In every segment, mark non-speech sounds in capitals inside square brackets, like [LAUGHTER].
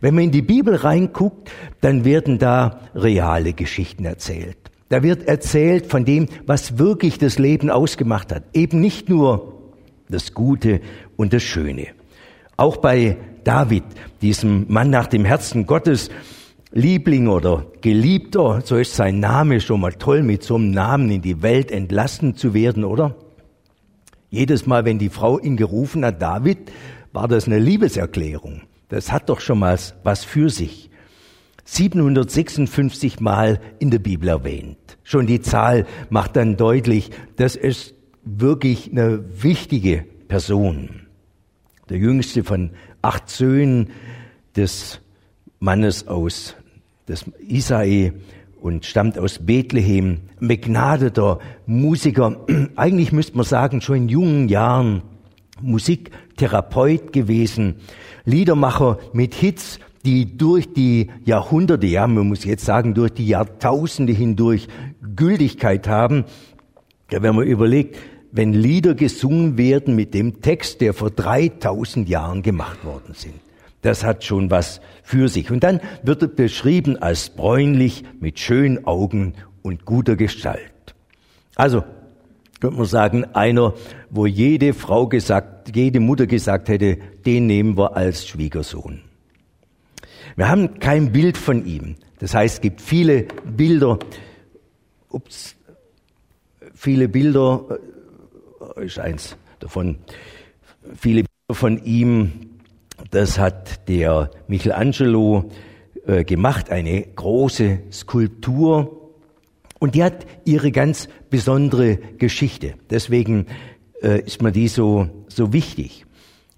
Wenn man in die Bibel reinguckt, dann werden da reale Geschichten erzählt. Da wird erzählt von dem, was wirklich das Leben ausgemacht hat. Eben nicht nur das Gute und das Schöne. Auch bei David, diesem Mann nach dem Herzen Gottes, Liebling oder Geliebter, so ist sein Name schon mal toll, mit so einem Namen in die Welt entlassen zu werden, oder? Jedes Mal, wenn die Frau ihn gerufen hat, David, war das eine Liebeserklärung. Das hat doch schon mal was für sich. 756 Mal in der Bibel erwähnt. Schon die Zahl macht dann deutlich, das ist wirklich eine wichtige Person. Der jüngste von acht Söhnen des Mannes aus des Isai und stammt aus Bethlehem, begnadeter Musiker, [CLEARS THROAT] eigentlich müsste man sagen, schon in jungen Jahren Musiktherapeut gewesen, Liedermacher mit Hits, die durch die Jahrhunderte, ja, man muss jetzt sagen, durch die Jahrtausende hindurch Gültigkeit haben. Ja, wenn man überlegt, wenn Lieder gesungen werden mit dem Text, der vor 3000 Jahren gemacht worden sind. Das hat schon was für sich. Und dann wird er beschrieben als bräunlich, mit schönen Augen und guter Gestalt. Also, könnte man sagen, einer, wo jede Frau gesagt, jede Mutter gesagt hätte, den nehmen wir als Schwiegersohn. Wir haben kein Bild von ihm. Das heißt, es gibt viele Bilder, ups, viele Bilder, äh, ist eins davon, viele Bilder von ihm, das hat der Michelangelo äh, gemacht, eine große Skulptur. Und die hat ihre ganz besondere Geschichte. Deswegen äh, ist mir die so, so wichtig.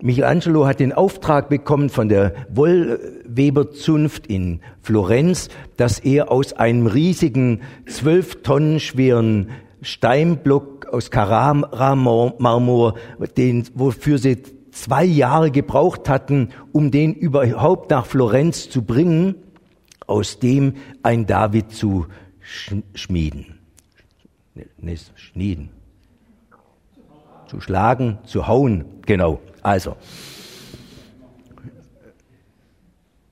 Michelangelo hat den Auftrag bekommen von der Wollweberzunft in Florenz, dass er aus einem riesigen, zwölf Tonnen schweren Steinblock aus Carrara-Marmor, den, wofür sie zwei Jahre gebraucht hatten, um den überhaupt nach Florenz zu bringen, aus dem ein David zu schmieden. Nee, schnieden. Zu schlagen, zu hauen, genau. Also.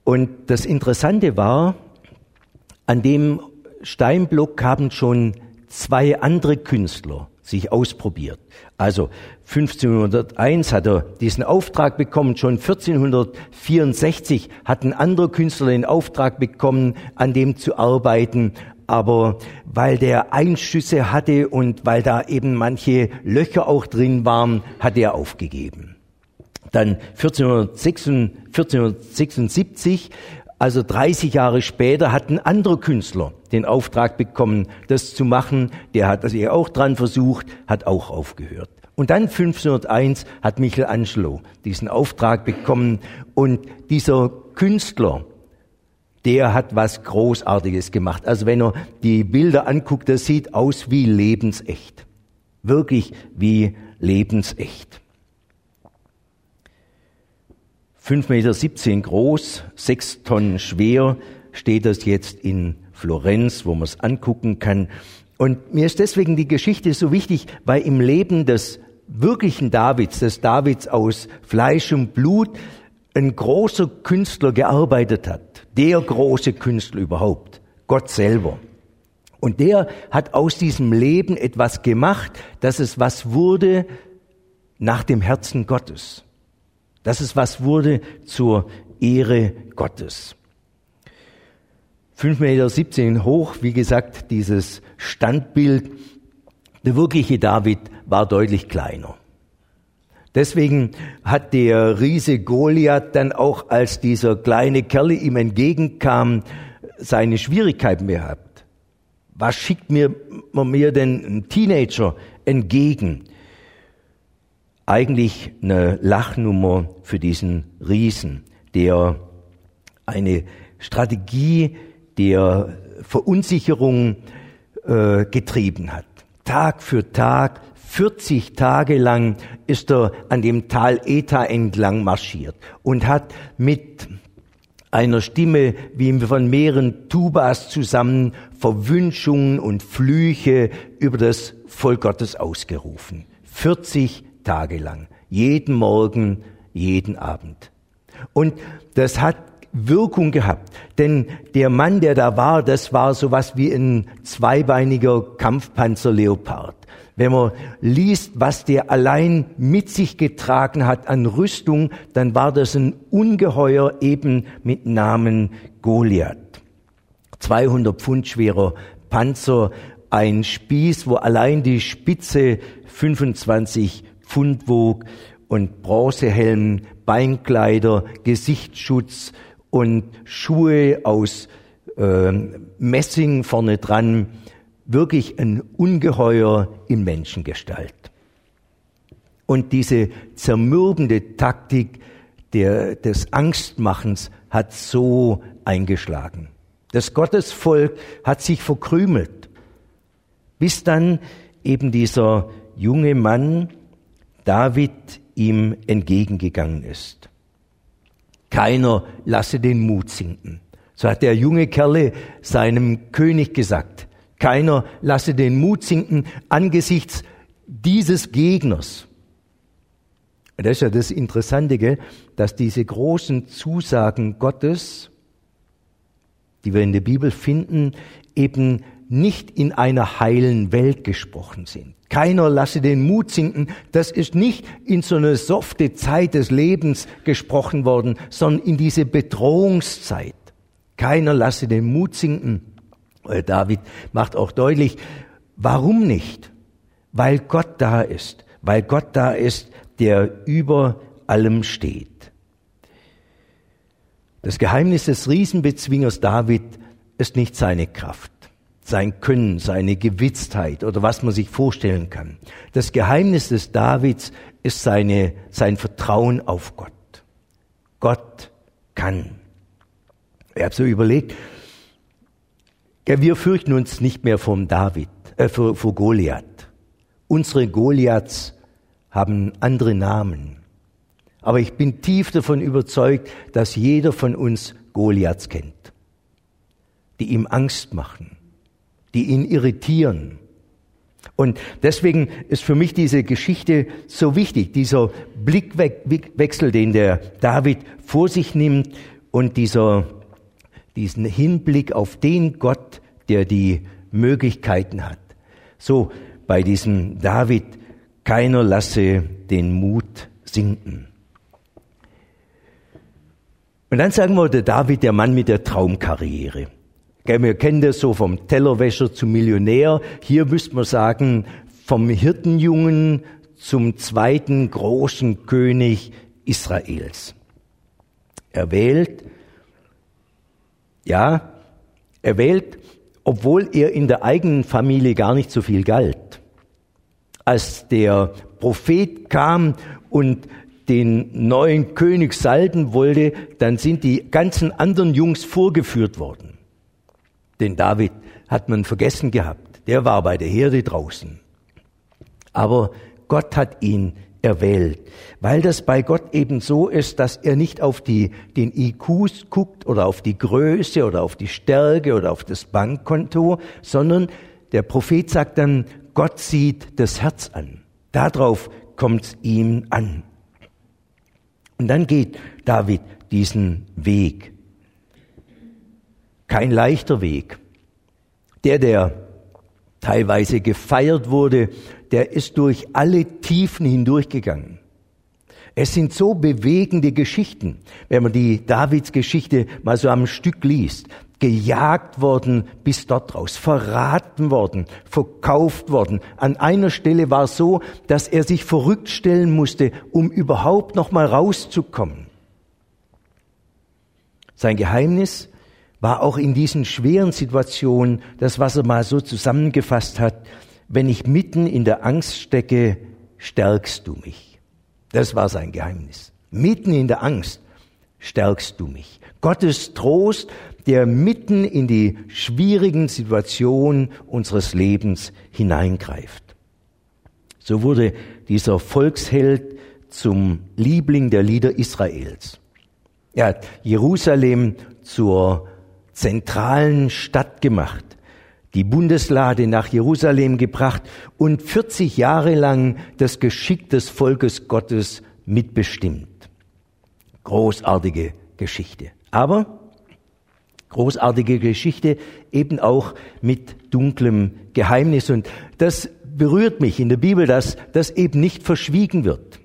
Und das Interessante war, an dem Steinblock haben schon zwei andere Künstler sich ausprobiert. Also 1501 hat er diesen Auftrag bekommen, schon 1464 hat ein anderer Künstler den Auftrag bekommen, an dem zu arbeiten, aber weil der Einschüsse hatte und weil da eben manche Löcher auch drin waren, hat er aufgegeben. Dann 1476 also 30 Jahre später hat ein anderer Künstler den Auftrag bekommen, das zu machen. Der hat also auch dran versucht, hat auch aufgehört. Und dann 1501 hat Michelangelo diesen Auftrag bekommen und dieser Künstler, der hat was Großartiges gemacht. Also wenn er die Bilder anguckt, das sieht aus wie lebensecht. Wirklich wie lebensecht. 5,17 Meter groß, 6 Tonnen schwer, steht das jetzt in Florenz, wo man es angucken kann. Und mir ist deswegen die Geschichte so wichtig, weil im Leben des wirklichen Davids, des Davids aus Fleisch und Blut, ein großer Künstler gearbeitet hat. Der große Künstler überhaupt. Gott selber. Und der hat aus diesem Leben etwas gemacht, dass es was wurde nach dem Herzen Gottes dass es was wurde zur Ehre Gottes. 5,17 Meter hoch, wie gesagt, dieses Standbild. Der wirkliche David war deutlich kleiner. Deswegen hat der Riese Goliath dann auch, als dieser kleine Kerl ihm entgegenkam, seine Schwierigkeiten gehabt. Was schickt mir, mir denn ein Teenager entgegen? eigentlich eine Lachnummer für diesen Riesen, der eine Strategie der Verunsicherung äh, getrieben hat. Tag für Tag, 40 Tage lang ist er an dem Tal Eta entlang marschiert und hat mit einer Stimme wie von mehreren Tubas zusammen Verwünschungen und Flüche über das Volk Gottes ausgerufen. 40 Tage lang. Jeden Morgen, jeden Abend. Und das hat Wirkung gehabt. Denn der Mann, der da war, das war sowas wie ein zweibeiniger Kampfpanzerleopard. Wenn man liest, was der allein mit sich getragen hat an Rüstung, dann war das ein Ungeheuer eben mit Namen Goliath. 200 Pfund schwerer Panzer, ein Spieß, wo allein die Spitze 25 Pfund wog und Bronzehelm, Beinkleider, Gesichtsschutz und Schuhe aus äh, Messing vorne dran wirklich ein Ungeheuer in Menschengestalt. Und diese zermürbende Taktik der, des Angstmachens hat so eingeschlagen. Das Gottesvolk hat sich verkrümelt, bis dann eben dieser junge Mann David ihm entgegengegangen ist. Keiner lasse den Mut sinken. So hat der junge Kerle seinem König gesagt. Keiner lasse den Mut sinken angesichts dieses Gegners. Das ist ja das Interessante, gell? dass diese großen Zusagen Gottes, die wir in der Bibel finden, eben nicht in einer heilen Welt gesprochen sind. Keiner lasse den Mut sinken. Das ist nicht in so eine softe Zeit des Lebens gesprochen worden, sondern in diese Bedrohungszeit. Keiner lasse den Mut sinken. David macht auch deutlich, warum nicht? Weil Gott da ist, weil Gott da ist, der über allem steht. Das Geheimnis des Riesenbezwingers David ist nicht seine Kraft, sein Können, seine Gewitztheit oder was man sich vorstellen kann. Das Geheimnis des Davids ist seine, sein Vertrauen auf Gott. Gott kann. Ich habe so überlegt, ja, wir fürchten uns nicht mehr vom David, äh, vor, vor Goliath. Unsere Goliaths haben andere Namen. Aber ich bin tief davon überzeugt, dass jeder von uns Goliaths kennt, die ihm Angst machen, die ihn irritieren. Und deswegen ist für mich diese Geschichte so wichtig, dieser Blickwechsel, den der David vor sich nimmt und dieser diesen Hinblick auf den Gott, der die Möglichkeiten hat. So bei diesem David, keiner lasse den Mut sinken. Und dann sagen wir, der David, der Mann mit der Traumkarriere. Wir kennen das so vom Tellerwäscher zum Millionär. Hier müsste man sagen, vom Hirtenjungen zum zweiten großen König Israels. Er wählt ja, er wählt, obwohl er in der eigenen Familie gar nicht so viel galt. Als der Prophet kam und den neuen König salben wollte, dann sind die ganzen anderen Jungs vorgeführt worden. Den David hat man vergessen gehabt. Der war bei der Herde draußen. Aber Gott hat ihn erwählt, weil das bei Gott eben so ist, dass er nicht auf die, den IQs guckt oder auf die Größe oder auf die Stärke oder auf das Bankkonto, sondern der Prophet sagt dann, Gott sieht das Herz an. Darauf kommt es ihm an. Und dann geht David diesen Weg. Kein leichter Weg. Der, der teilweise gefeiert wurde, der ist durch alle Tiefen hindurchgegangen. Es sind so bewegende Geschichten, wenn man die Davids Geschichte mal so am Stück liest. Gejagt worden bis dort raus, verraten worden, verkauft worden. An einer Stelle war es so, dass er sich verrückt stellen musste, um überhaupt noch mal rauszukommen. Sein Geheimnis war auch in diesen schweren Situationen das, was er mal so zusammengefasst hat, wenn ich mitten in der Angst stecke, stärkst du mich. Das war sein Geheimnis. Mitten in der Angst stärkst du mich. Gottes Trost, der mitten in die schwierigen Situationen unseres Lebens hineingreift. So wurde dieser Volksheld zum Liebling der Lieder Israels. Er hat Jerusalem zur zentralen Stadt gemacht die Bundeslade nach Jerusalem gebracht und 40 Jahre lang das Geschick des Volkes Gottes mitbestimmt. Großartige Geschichte. Aber großartige Geschichte eben auch mit dunklem Geheimnis. Und das berührt mich in der Bibel, dass das eben nicht verschwiegen wird.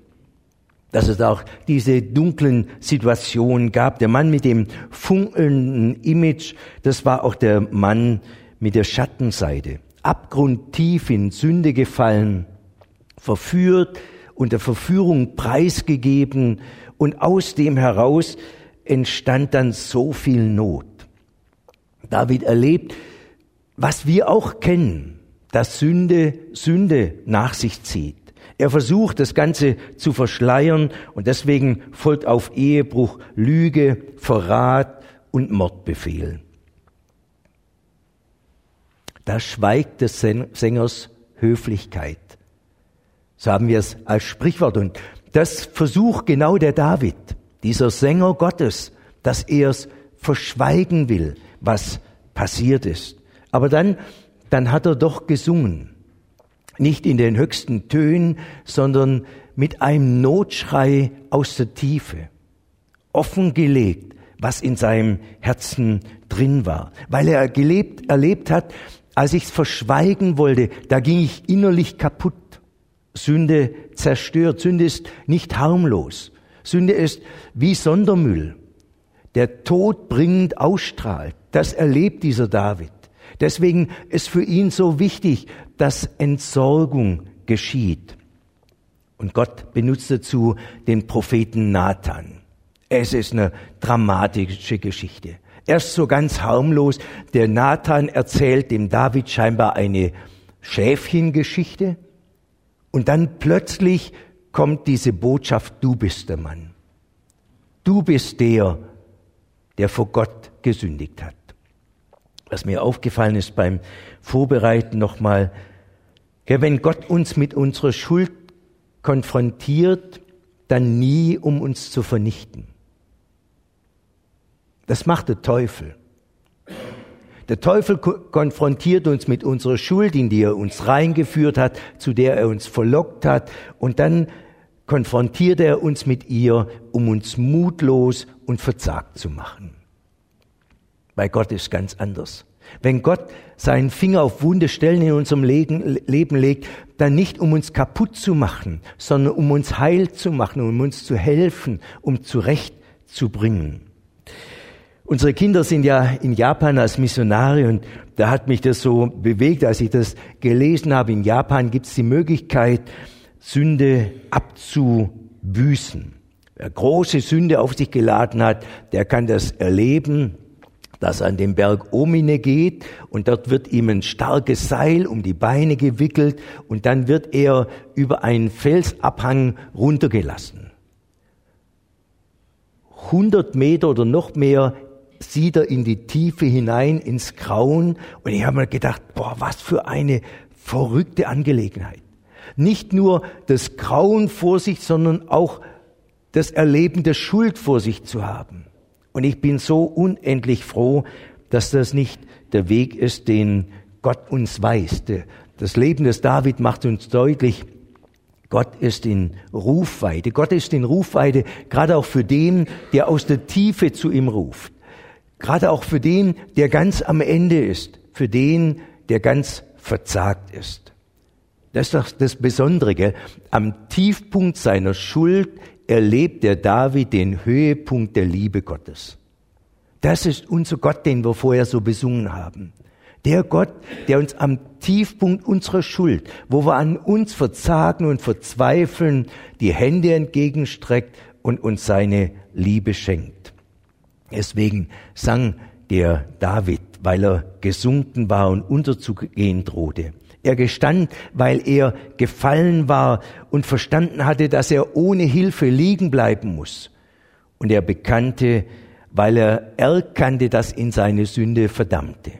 Dass es auch diese dunklen Situationen gab. Der Mann mit dem funkelnden Image, das war auch der Mann mit der Schattenseite. Abgrundtief in Sünde gefallen, verführt, unter Verführung preisgegeben und aus dem heraus entstand dann so viel Not. David erlebt, was wir auch kennen, dass Sünde Sünde nach sich zieht. Er versucht, das Ganze zu verschleiern und deswegen folgt auf Ehebruch Lüge, Verrat und Mordbefehl. Da schweigt des Sängers Höflichkeit. So haben wir es als Sprichwort. Und das versucht genau der David, dieser Sänger Gottes, dass er es verschweigen will, was passiert ist. Aber dann, dann hat er doch gesungen. Nicht in den höchsten Tönen, sondern mit einem Notschrei aus der Tiefe. Offengelegt, was in seinem Herzen drin war. Weil er gelebt, erlebt hat, als ich es verschweigen wollte, da ging ich innerlich kaputt. Sünde zerstört. Sünde ist nicht harmlos. Sünde ist wie Sondermüll, der todbringend ausstrahlt. Das erlebt dieser David. Deswegen ist für ihn so wichtig, dass Entsorgung geschieht. Und Gott benutzt dazu den Propheten Nathan. Es ist eine dramatische Geschichte. Erst so ganz harmlos, der Nathan erzählt dem David scheinbar eine Schäfchengeschichte und dann plötzlich kommt diese Botschaft, du bist der Mann. Du bist der, der vor Gott gesündigt hat. Was mir aufgefallen ist beim Vorbereiten nochmal, wenn Gott uns mit unserer Schuld konfrontiert, dann nie, um uns zu vernichten. Das macht der Teufel. Der Teufel konfrontiert uns mit unserer Schuld, in die er uns reingeführt hat, zu der er uns verlockt hat, und dann konfrontiert er uns mit ihr, um uns mutlos und verzagt zu machen. Bei Gott ist ganz anders. Wenn Gott seinen Finger auf wunde Stellen in unserem Leben legt, dann nicht um uns kaputt zu machen, sondern um uns heil zu machen, um uns zu helfen, um zurecht zu bringen. Unsere Kinder sind ja in Japan als Missionare und da hat mich das so bewegt, als ich das gelesen habe. In Japan gibt es die Möglichkeit, Sünde abzubüßen. Wer große Sünde auf sich geladen hat, der kann das erleben, dass er an den Berg Omine geht und dort wird ihm ein starkes Seil um die Beine gewickelt und dann wird er über einen Felsabhang runtergelassen. 100 Meter oder noch mehr sieht er in die Tiefe hinein, ins Grauen. Und ich habe mir gedacht, boah, was für eine verrückte Angelegenheit. Nicht nur das Grauen vor sich, sondern auch das Erleben der Schuld vor sich zu haben. Und ich bin so unendlich froh, dass das nicht der Weg ist, den Gott uns weist. Das Leben des David macht uns deutlich, Gott ist in Rufweite. Gott ist in Rufweite, gerade auch für den, der aus der Tiefe zu ihm ruft. Gerade auch für den, der ganz am Ende ist, für den, der ganz verzagt ist. Das ist doch das Besondere. Gell? Am Tiefpunkt seiner Schuld erlebt der David den Höhepunkt der Liebe Gottes. Das ist unser Gott, den wir vorher so besungen haben. Der Gott, der uns am Tiefpunkt unserer Schuld, wo wir an uns verzagen und verzweifeln, die Hände entgegenstreckt und uns seine Liebe schenkt. Deswegen sang der David, weil er gesunken war und unterzugehen drohte. Er gestand, weil er gefallen war und verstanden hatte, dass er ohne Hilfe liegen bleiben muss. Und er bekannte, weil er erkannte, dass ihn seine Sünde verdammte.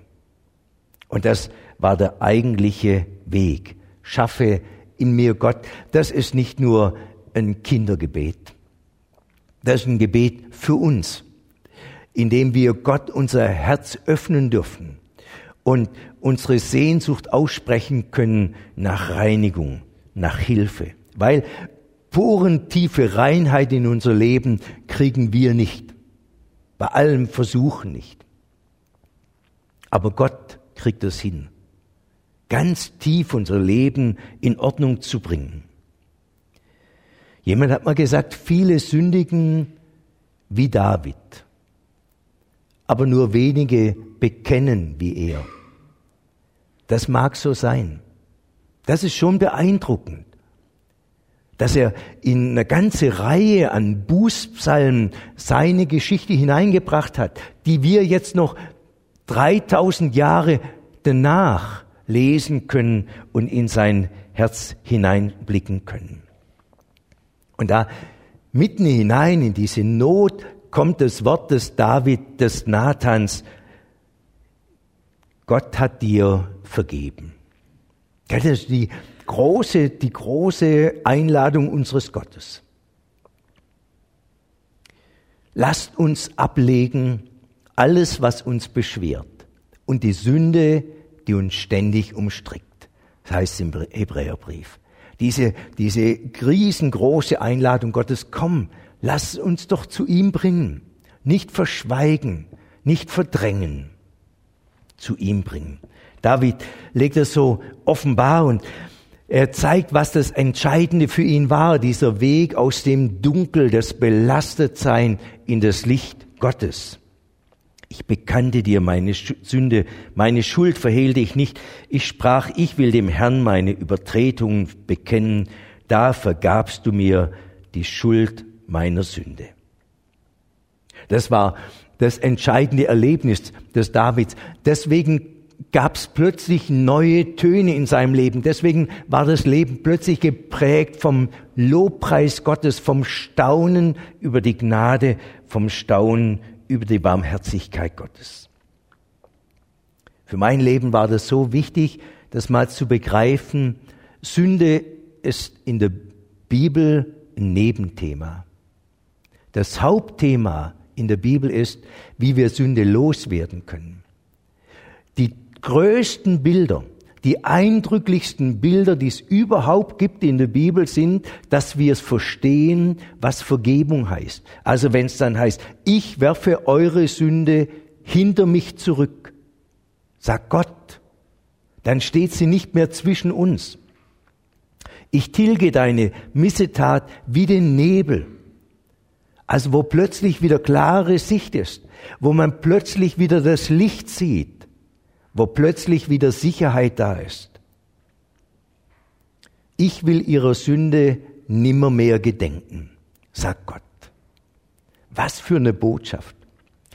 Und das war der eigentliche Weg. Schaffe in mir Gott. Das ist nicht nur ein Kindergebet. Das ist ein Gebet für uns indem wir Gott unser Herz öffnen dürfen und unsere Sehnsucht aussprechen können nach Reinigung, nach Hilfe. Weil purentiefe Reinheit in unser Leben kriegen wir nicht. bei allem Versuchen nicht. Aber Gott kriegt es hin, ganz tief unser Leben in Ordnung zu bringen. Jemand hat mal gesagt, viele sündigen wie David, aber nur wenige bekennen wie er. Das mag so sein. Das ist schon beeindruckend, dass er in eine ganze Reihe an Bußpsalmen seine Geschichte hineingebracht hat, die wir jetzt noch 3000 Jahre danach lesen können und in sein Herz hineinblicken können. Und da mitten hinein in diese Not kommt das Wort des David, des Nathans, Gott hat dir vergeben. Das ist die große, die große Einladung unseres Gottes. Lasst uns ablegen alles, was uns beschwert und die Sünde, die uns ständig umstrickt. Das heißt im Hebräerbrief. Diese, diese riesengroße Einladung Gottes, komm, lass uns doch zu ihm bringen. Nicht verschweigen, nicht verdrängen. Zu ihm bringen. David legt es so offenbar und er zeigt, was das Entscheidende für ihn war, dieser Weg aus dem Dunkel, das Belastetsein in das Licht Gottes. Ich bekannte dir meine Sünde, meine Schuld verhehlte ich nicht. Ich sprach, ich will dem Herrn meine Übertretungen bekennen. Da vergabst du mir die Schuld meiner Sünde. Das war das entscheidende Erlebnis des Davids. Deswegen gab es plötzlich neue Töne in seinem Leben. Deswegen war das Leben plötzlich geprägt vom Lobpreis Gottes, vom Staunen über die Gnade, vom Staunen über die Barmherzigkeit Gottes. Für mein Leben war das so wichtig, das mal zu begreifen. Sünde ist in der Bibel ein Nebenthema. Das Hauptthema in der Bibel ist, wie wir Sünde loswerden können. Die größten Bilder, die eindrücklichsten Bilder, die es überhaupt gibt in der Bibel, sind, dass wir es verstehen, was Vergebung heißt. Also wenn es dann heißt, ich werfe eure Sünde hinter mich zurück, sagt Gott, dann steht sie nicht mehr zwischen uns. Ich tilge deine Missetat wie den Nebel. Also wo plötzlich wieder klare Sicht ist, wo man plötzlich wieder das Licht sieht wo plötzlich wieder Sicherheit da ist. Ich will ihrer Sünde nimmermehr gedenken, sagt Gott. Was für eine Botschaft.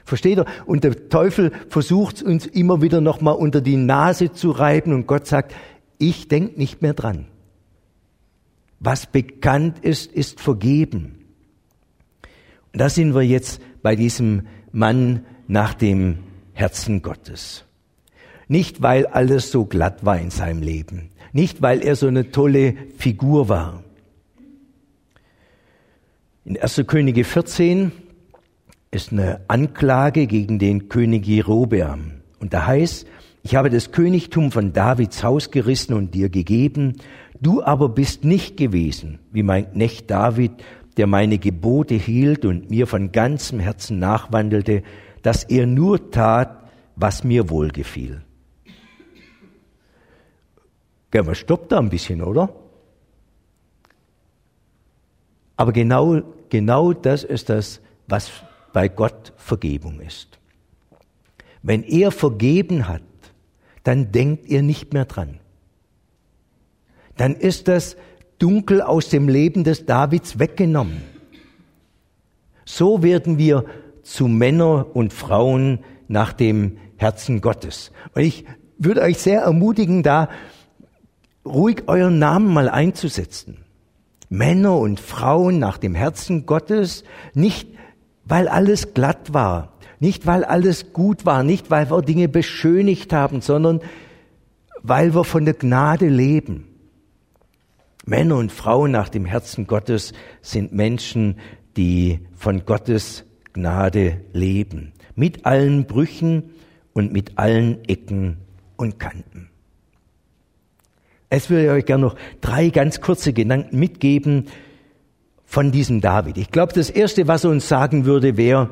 Versteht ihr? Und der Teufel versucht uns immer wieder nochmal unter die Nase zu reiben und Gott sagt, ich denk nicht mehr dran. Was bekannt ist, ist vergeben. Da sind wir jetzt bei diesem Mann nach dem Herzen Gottes. Nicht, weil alles so glatt war in seinem Leben. Nicht, weil er so eine tolle Figur war. In 1. Könige 14 ist eine Anklage gegen den König Jerobeam. Und da heißt, ich habe das Königtum von Davids Haus gerissen und dir gegeben. Du aber bist nicht gewesen, wie mein Knecht David, der meine Gebote hielt und mir von ganzem Herzen nachwandelte, dass er nur tat, was mir wohlgefiel. Gell, man stoppt da ein bisschen, oder? Aber genau, genau das ist das, was bei Gott Vergebung ist. Wenn er vergeben hat, dann denkt ihr nicht mehr dran. Dann ist das Dunkel aus dem Leben des Davids weggenommen. So werden wir zu Männer und Frauen nach dem Herzen Gottes. Und ich würde euch sehr ermutigen, da ruhig euren Namen mal einzusetzen. Männer und Frauen nach dem Herzen Gottes, nicht weil alles glatt war, nicht weil alles gut war, nicht weil wir Dinge beschönigt haben, sondern weil wir von der Gnade leben. Männer und Frauen nach dem Herzen Gottes sind Menschen, die von Gottes Gnade leben, mit allen Brüchen und mit allen Ecken und Kanten. Es würde ich euch gerne noch drei ganz kurze Gedanken mitgeben von diesem David. Ich glaube, das Erste, was er uns sagen würde, wäre,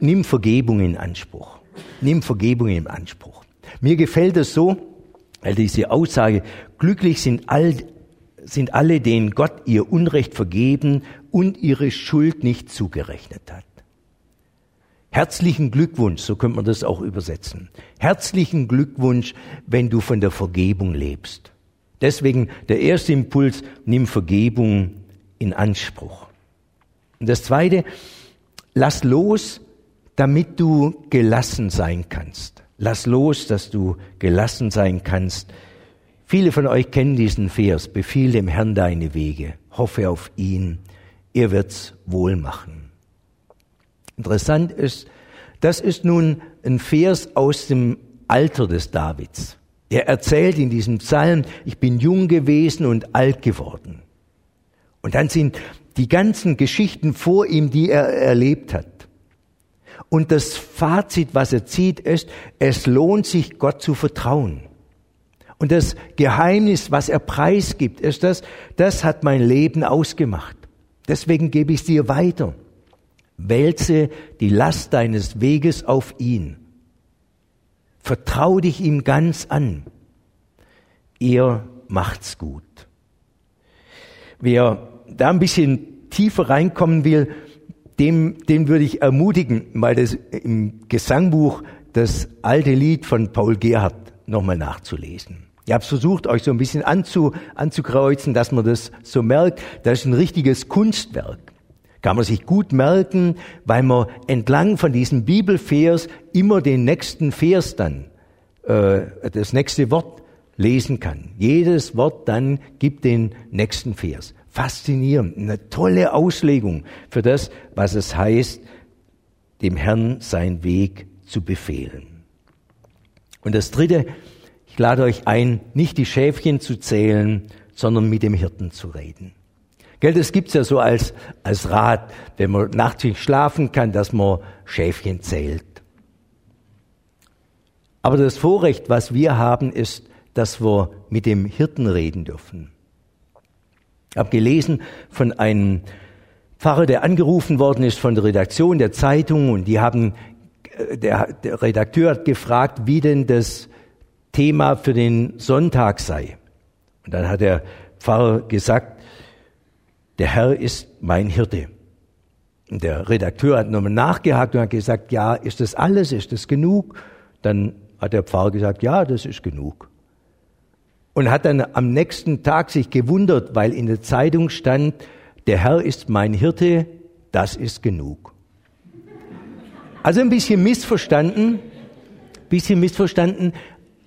nimm Vergebung in Anspruch. Nimm Vergebung in Anspruch. Mir gefällt es so, weil diese Aussage, glücklich sind, all, sind alle, denen Gott ihr Unrecht vergeben und ihre Schuld nicht zugerechnet hat. Herzlichen Glückwunsch, so könnte man das auch übersetzen. Herzlichen Glückwunsch, wenn du von der Vergebung lebst. Deswegen der erste Impuls, nimm Vergebung in Anspruch. Und das zweite, lass los, damit du gelassen sein kannst. Lass los, dass du gelassen sein kannst. Viele von euch kennen diesen Vers. Befiehl dem Herrn deine Wege. Hoffe auf ihn. Er wird's wohl machen. Interessant ist, das ist nun ein Vers aus dem Alter des Davids. Er erzählt in diesem Psalm, ich bin jung gewesen und alt geworden. Und dann sind die ganzen Geschichten vor ihm, die er erlebt hat. Und das Fazit, was er zieht, ist, es lohnt sich, Gott zu vertrauen. Und das Geheimnis, was er preisgibt, ist das, das hat mein Leben ausgemacht. Deswegen gebe ich es dir weiter. Wälze die Last deines Weges auf ihn. Vertrau dich ihm ganz an. Er macht's gut. Wer da ein bisschen tiefer reinkommen will, dem, den würde ich ermutigen, mal das im Gesangbuch das alte Lied von Paul Gerhardt nochmal nachzulesen. Ich habe versucht, euch so ein bisschen anzu, anzukreuzen, dass man das so merkt. Das ist ein richtiges Kunstwerk. Kann man sich gut merken, weil man entlang von diesem Bibelvers immer den nächsten Vers dann, äh, das nächste Wort lesen kann. Jedes Wort dann gibt den nächsten Vers faszinierend, eine tolle Auslegung für das, was es heißt, dem Herrn sein Weg zu befehlen. Und das Dritte, ich lade euch ein, nicht die Schäfchen zu zählen, sondern mit dem Hirten zu reden. Gell, das gibt's ja so als, als Rat, wenn man nachts nicht schlafen kann, dass man Schäfchen zählt. Aber das Vorrecht, was wir haben, ist, dass wir mit dem Hirten reden dürfen. Ich habe gelesen von einem Pfarrer, der angerufen worden ist von der Redaktion der Zeitung und die haben, äh, der, der Redakteur hat gefragt, wie denn das Thema für den Sonntag sei. Und dann hat der Pfarrer gesagt, der Herr ist mein Hirte. Und der Redakteur hat nochmal nachgehakt und hat gesagt, ja, ist das alles, ist das genug? Dann hat der Pfarrer gesagt, ja, das ist genug und hat dann am nächsten Tag sich gewundert, weil in der Zeitung stand, der Herr ist mein Hirte, das ist genug. Also ein bisschen missverstanden, bisschen missverstanden,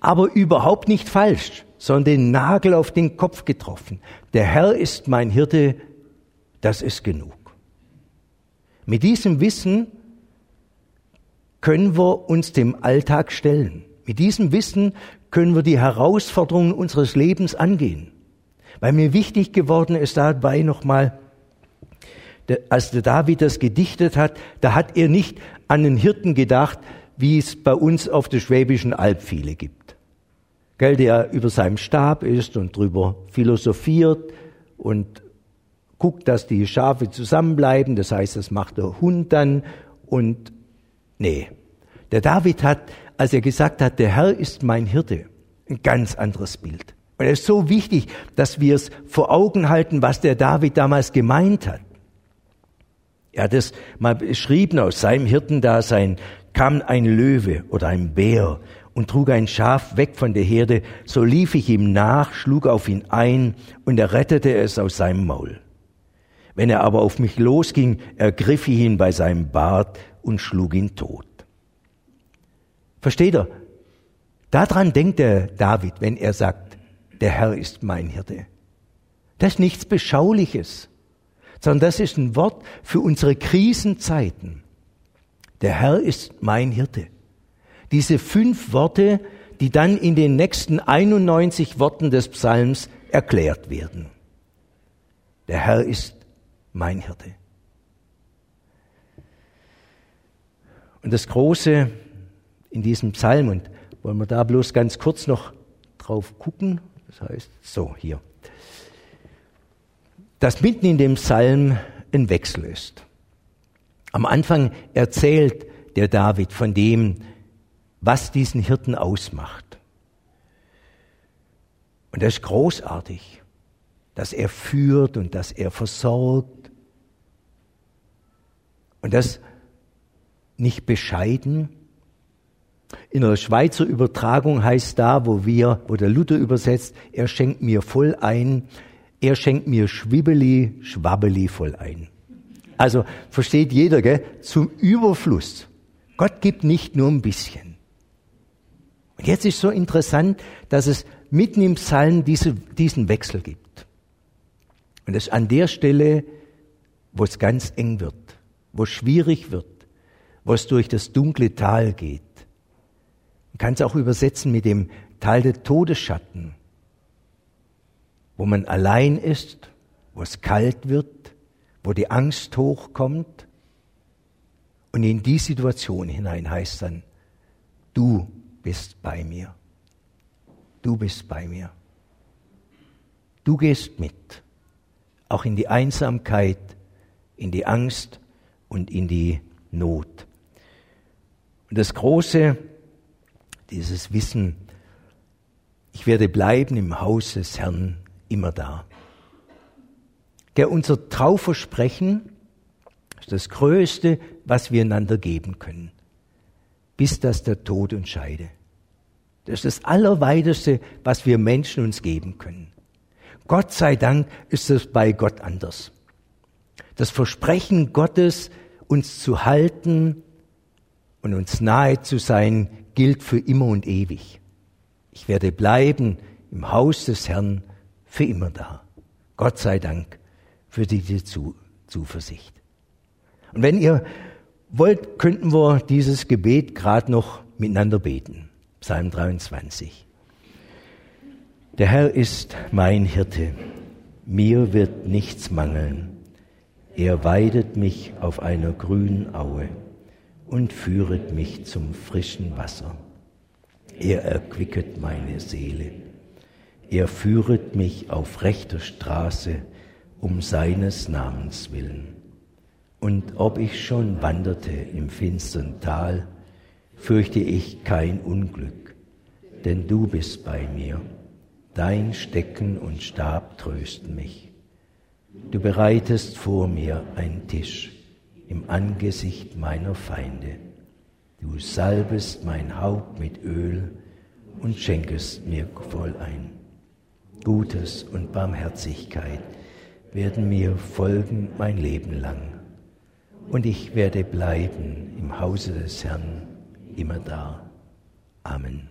aber überhaupt nicht falsch, sondern den Nagel auf den Kopf getroffen. Der Herr ist mein Hirte, das ist genug. Mit diesem Wissen können wir uns dem Alltag stellen. Mit diesem Wissen können wir die Herausforderungen unseres Lebens angehen. Weil mir wichtig geworden ist dabei nochmal, als der David das gedichtet hat, da hat er nicht an den Hirten gedacht, wie es bei uns auf der Schwäbischen Alb viele gibt. Gell, der über seinem Stab ist und drüber philosophiert und guckt, dass die Schafe zusammenbleiben. Das heißt, das macht der Hund dann und nee. Der David hat als er gesagt hat, der Herr ist mein Hirte, ein ganz anderes Bild. Und es ist so wichtig, dass wir es vor Augen halten, was der David damals gemeint hat. Er hat es mal beschrieben, aus seinem Hirtendasein kam ein Löwe oder ein Bär und trug ein Schaf weg von der Herde, so lief ich ihm nach, schlug auf ihn ein und er rettete es aus seinem Maul. Wenn er aber auf mich losging, ergriff ich ihn bei seinem Bart und schlug ihn tot. Versteht ihr? Daran denkt der David, wenn er sagt, der Herr ist mein Hirte. Das ist nichts Beschauliches, sondern das ist ein Wort für unsere Krisenzeiten. Der Herr ist mein Hirte. Diese fünf Worte, die dann in den nächsten 91 Worten des Psalms erklärt werden. Der Herr ist mein Hirte. Und das große in diesem Psalm. Und wollen wir da bloß ganz kurz noch drauf gucken? Das heißt, so hier. Dass mitten in dem Psalm ein Wechsel ist. Am Anfang erzählt der David von dem, was diesen Hirten ausmacht. Und das ist großartig, dass er führt und dass er versorgt. Und das nicht bescheiden. In der Schweizer Übertragung heißt da, wo wir, wo der Luther übersetzt, er schenkt mir voll ein, er schenkt mir Schwibbeli, Schwabbeli voll ein. Also versteht jeder, gell? Zum Überfluss. Gott gibt nicht nur ein bisschen. Und jetzt ist so interessant, dass es mitten im Psalm diese, diesen Wechsel gibt. Und das ist an der Stelle, wo es ganz eng wird, wo es schwierig wird, wo es durch das dunkle Tal geht. Man kann es auch übersetzen mit dem Tal der Todesschatten, wo man allein ist, wo es kalt wird, wo die Angst hochkommt. Und in die Situation hinein heißt dann, du bist bei mir. Du bist bei mir. Du gehst mit, auch in die Einsamkeit, in die Angst und in die Not. Und das Große, dieses Wissen, ich werde bleiben im Haus des Herrn immer da. Der unser Trauversprechen ist das Größte, was wir einander geben können bis dass der Tod uns scheide. Das ist das Allerweiteste, was wir Menschen uns geben können. Gott sei Dank ist es bei Gott anders. Das Versprechen Gottes, uns zu halten und uns nahe zu sein, gilt für immer und ewig. Ich werde bleiben im Haus des Herrn für immer da. Gott sei Dank für diese Zuversicht. Und wenn ihr wollt, könnten wir dieses Gebet gerade noch miteinander beten. Psalm 23. Der Herr ist mein Hirte, mir wird nichts mangeln. Er weidet mich auf einer grünen Aue und führet mich zum frischen Wasser. Er erquicket meine Seele. Er führet mich auf rechter Straße um seines Namens willen. Und ob ich schon wanderte im finstern Tal, fürchte ich kein Unglück, denn du bist bei mir. Dein Stecken und Stab trösten mich. Du bereitest vor mir einen Tisch im Angesicht meiner Feinde. Du salbest mein Haupt mit Öl und schenkest mir voll ein. Gutes und Barmherzigkeit werden mir folgen mein Leben lang und ich werde bleiben im Hause des Herrn immer da. Amen.